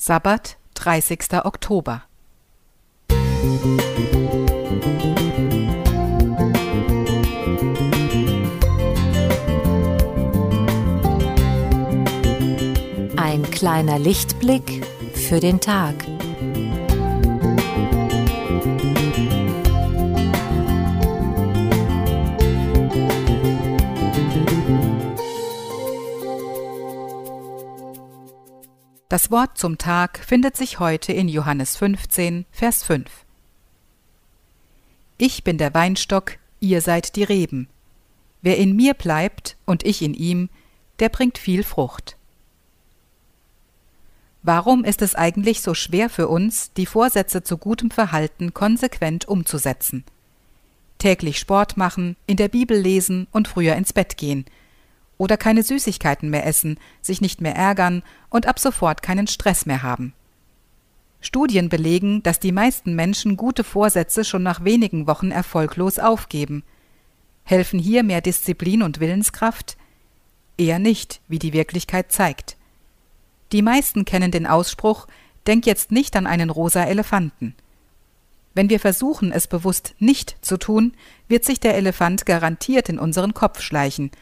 Sabbat, 30. Oktober. Ein kleiner Lichtblick für den Tag. Das Wort zum Tag findet sich heute in Johannes 15, Vers 5. Ich bin der Weinstock, ihr seid die Reben. Wer in mir bleibt und ich in ihm, der bringt viel Frucht. Warum ist es eigentlich so schwer für uns, die Vorsätze zu gutem Verhalten konsequent umzusetzen? Täglich Sport machen, in der Bibel lesen und früher ins Bett gehen – oder keine Süßigkeiten mehr essen, sich nicht mehr ärgern und ab sofort keinen Stress mehr haben. Studien belegen, dass die meisten Menschen gute Vorsätze schon nach wenigen Wochen erfolglos aufgeben. Helfen hier mehr Disziplin und Willenskraft? Eher nicht, wie die Wirklichkeit zeigt. Die meisten kennen den Ausspruch Denk jetzt nicht an einen rosa Elefanten. Wenn wir versuchen, es bewusst nicht zu tun, wird sich der Elefant garantiert in unseren Kopf schleichen –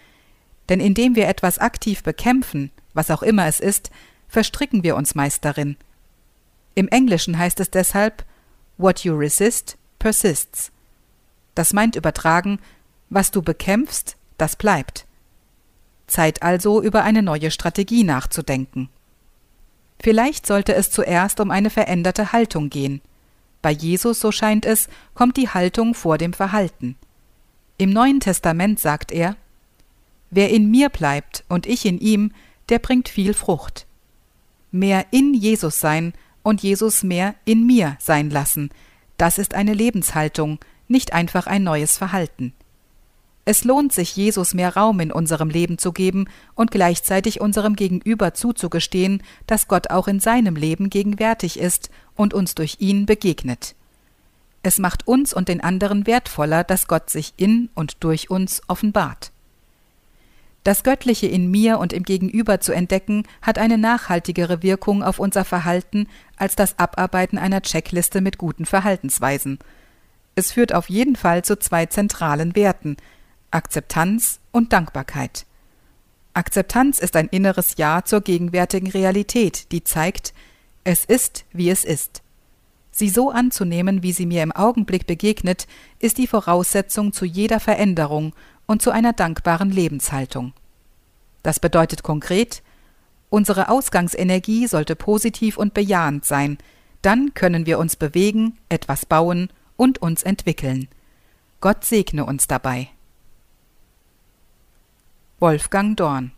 denn indem wir etwas aktiv bekämpfen, was auch immer es ist, verstricken wir uns meist darin. Im Englischen heißt es deshalb What you resist persists. Das meint übertragen, was du bekämpfst, das bleibt. Zeit also, über eine neue Strategie nachzudenken. Vielleicht sollte es zuerst um eine veränderte Haltung gehen. Bei Jesus, so scheint es, kommt die Haltung vor dem Verhalten. Im Neuen Testament sagt er, Wer in mir bleibt und ich in ihm, der bringt viel Frucht. Mehr in Jesus sein und Jesus mehr in mir sein lassen, das ist eine Lebenshaltung, nicht einfach ein neues Verhalten. Es lohnt sich, Jesus mehr Raum in unserem Leben zu geben und gleichzeitig unserem Gegenüber zuzugestehen, dass Gott auch in seinem Leben gegenwärtig ist und uns durch ihn begegnet. Es macht uns und den anderen wertvoller, dass Gott sich in und durch uns offenbart. Das Göttliche in mir und im Gegenüber zu entdecken, hat eine nachhaltigere Wirkung auf unser Verhalten als das Abarbeiten einer Checkliste mit guten Verhaltensweisen. Es führt auf jeden Fall zu zwei zentralen Werten Akzeptanz und Dankbarkeit. Akzeptanz ist ein inneres Ja zur gegenwärtigen Realität, die zeigt, es ist, wie es ist. Sie so anzunehmen, wie sie mir im Augenblick begegnet, ist die Voraussetzung zu jeder Veränderung und zu einer dankbaren Lebenshaltung. Das bedeutet konkret, unsere Ausgangsenergie sollte positiv und bejahend sein, dann können wir uns bewegen, etwas bauen und uns entwickeln. Gott segne uns dabei. Wolfgang Dorn